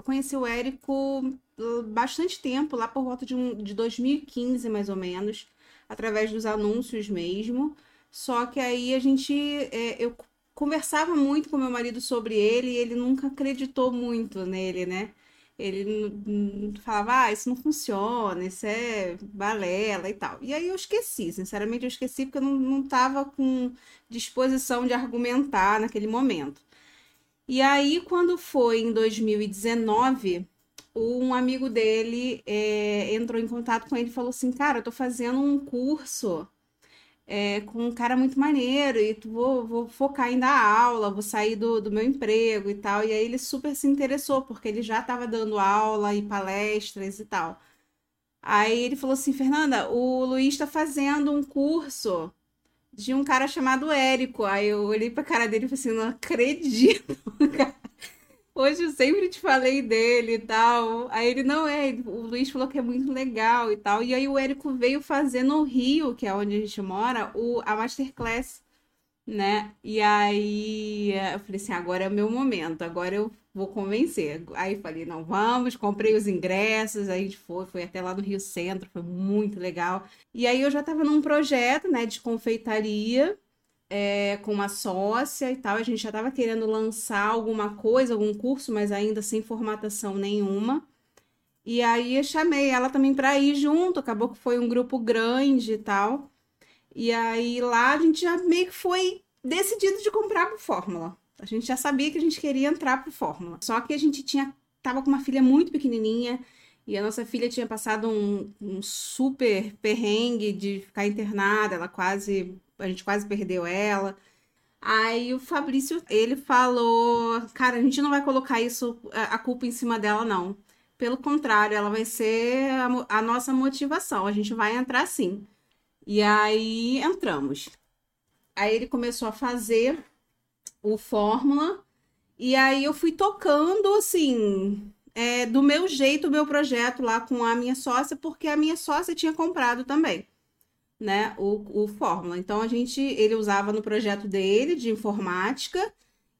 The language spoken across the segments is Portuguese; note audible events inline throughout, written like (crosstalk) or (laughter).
eu conheci o Érico bastante tempo, lá por volta de, um, de 2015, mais ou menos, através dos anúncios mesmo. Só que aí a gente. É, eu conversava muito com meu marido sobre ele e ele nunca acreditou muito nele, né? Ele falava, ah, isso não funciona, isso é balela e tal. E aí eu esqueci, sinceramente eu esqueci porque eu não, não tava com disposição de argumentar naquele momento. E aí, quando foi em 2019, um amigo dele é, entrou em contato com ele e falou assim: Cara, eu tô fazendo um curso é, com um cara muito maneiro e vou, vou focar em dar aula, vou sair do, do meu emprego e tal. E aí ele super se interessou, porque ele já estava dando aula e palestras e tal. Aí ele falou assim: Fernanda, o Luiz está fazendo um curso de um cara chamado Érico. Aí eu olhei pra cara dele e falei assim: não acredito, (laughs) cara. Hoje eu sempre te falei dele e tal. Aí ele, não é, o Luiz falou que é muito legal e tal. E aí o Érico veio fazer no Rio, que é onde a gente mora, o, a Masterclass, né? E aí eu falei assim, agora é o meu momento, agora eu vou convencer. Aí falei, não, vamos, comprei os ingressos, a gente foi, foi até lá no Rio Centro, foi muito legal. E aí eu já tava num projeto, né, de confeitaria, é, com uma sócia e tal. A gente já estava querendo lançar alguma coisa, algum curso, mas ainda sem formatação nenhuma. E aí eu chamei ela também para ir junto. Acabou que foi um grupo grande e tal. E aí lá a gente já meio que foi decidido de comprar pro Fórmula. A gente já sabia que a gente queria entrar pro Fórmula. Só que a gente tinha tava com uma filha muito pequenininha e a nossa filha tinha passado um, um super perrengue de ficar internada, ela quase a gente quase perdeu ela. Aí o Fabrício, ele falou, cara, a gente não vai colocar isso, a culpa em cima dela, não. Pelo contrário, ela vai ser a, a nossa motivação. A gente vai entrar sim. E aí entramos. Aí ele começou a fazer o Fórmula. E aí eu fui tocando, assim, é, do meu jeito o meu projeto lá com a minha sócia, porque a minha sócia tinha comprado também né, o, o Fórmula. Então a gente, ele usava no projeto dele de informática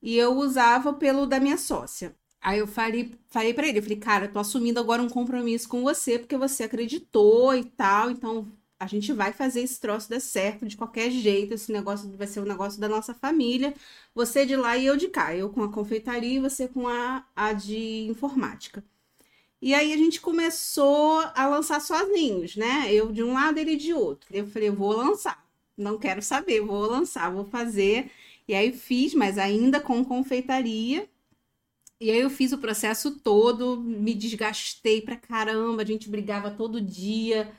e eu usava pelo da minha sócia. Aí eu falei, falei para ele, eu falei, cara, eu tô assumindo agora um compromisso com você porque você acreditou e tal, então a gente vai fazer esse troço dar certo de qualquer jeito, esse negócio vai ser um negócio da nossa família, você de lá e eu de cá, eu com a confeitaria e você com a, a de informática. E aí a gente começou a lançar sozinhos, né? Eu de um lado, ele de outro. Eu falei, eu vou lançar. Não quero saber, vou lançar, vou fazer. E aí fiz, mas ainda com confeitaria. E aí eu fiz o processo todo, me desgastei pra caramba, a gente brigava todo dia,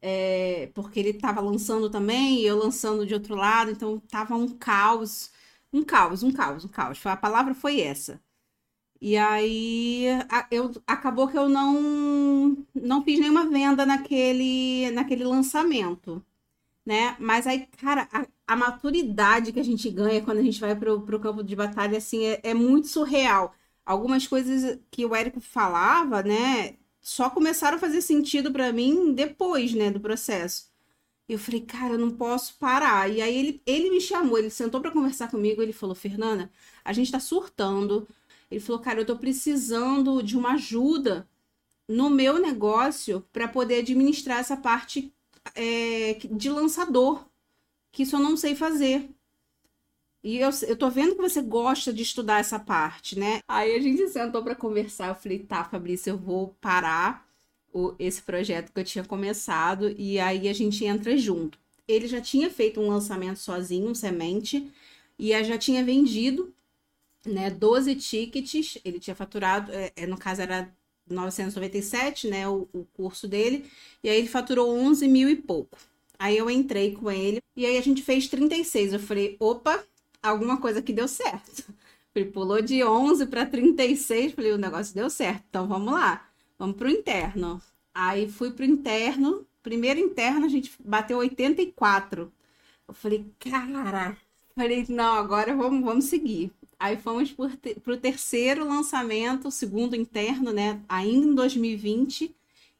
é, porque ele tava lançando também, e eu lançando de outro lado, então tava um caos, um caos, um caos, um caos. A palavra foi essa. E aí eu, acabou que eu não, não fiz nenhuma venda naquele, naquele lançamento, né? Mas aí, cara, a, a maturidade que a gente ganha quando a gente vai pro, pro campo de batalha, assim, é, é muito surreal. Algumas coisas que o Érico falava, né, só começaram a fazer sentido para mim depois, né, do processo. Eu falei, cara, eu não posso parar. E aí ele, ele me chamou, ele sentou para conversar comigo, ele falou, Fernanda, a gente tá surtando, ele falou, cara, eu tô precisando de uma ajuda no meu negócio para poder administrar essa parte é, de lançador, que isso eu não sei fazer. E eu, eu tô vendo que você gosta de estudar essa parte, né? Aí a gente (laughs) sentou para conversar. Eu falei, tá, Fabrício, eu vou parar o, esse projeto que eu tinha começado e aí a gente entra junto. Ele já tinha feito um lançamento sozinho, um semente, e já tinha vendido né, 12 tickets, ele tinha faturado, é, é no caso era 997, né, o, o curso dele, e aí ele faturou 11 mil e pouco. Aí eu entrei com ele, e aí a gente fez 36. Eu falei, opa, alguma coisa que deu certo. Ele pulou de 11 para 36, falei, o negócio deu certo, então vamos lá, vamos pro interno. Aí fui pro interno, primeiro interno a gente bateu 84. Eu falei, cara, falei, não, agora vamos, vamos seguir. Aí fomos para o terceiro lançamento, o segundo interno, né? Ainda em 2020.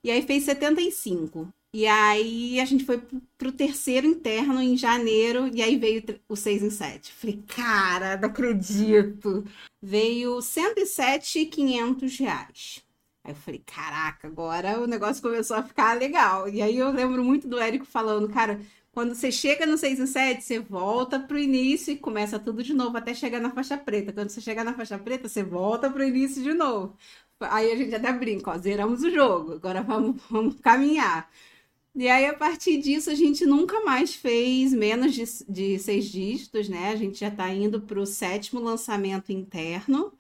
E aí fez 75. E aí a gente foi pro terceiro interno em janeiro, e aí veio o 6 em 7. Falei, cara, não acredito. Veio 107,500 reais. Aí eu falei, caraca, agora o negócio começou a ficar legal. E aí eu lembro muito do Érico falando, cara, quando você chega no 6 em 7, você volta pro início e começa tudo de novo até chegar na faixa preta. Quando você chegar na faixa preta, você volta pro início de novo. Aí a gente até brinca, ó, zeramos o jogo, agora vamos, (laughs) vamos caminhar. E aí, a partir disso, a gente nunca mais fez menos de, de seis dígitos, né? A gente já está indo para o sétimo lançamento interno.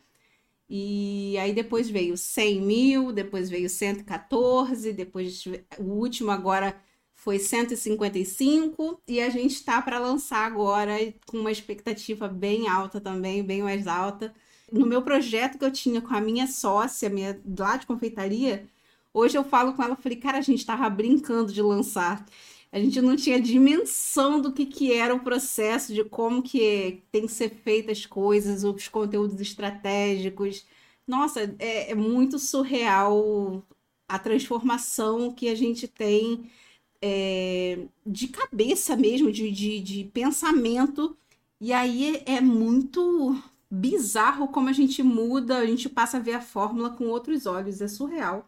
E aí depois veio 100 mil, depois veio 114, depois o último agora foi 155 e a gente está para lançar agora com uma expectativa bem alta também, bem mais alta. No meu projeto que eu tinha com a minha sócia, minha lá de confeitaria, Hoje eu falo com ela, falei, cara, a gente estava brincando de lançar. A gente não tinha dimensão do que, que era o processo, de como que tem que ser feitas as coisas, os conteúdos estratégicos. Nossa, é, é muito surreal a transformação que a gente tem é, de cabeça mesmo, de, de, de pensamento. E aí é muito bizarro como a gente muda, a gente passa a ver a fórmula com outros olhos, é surreal.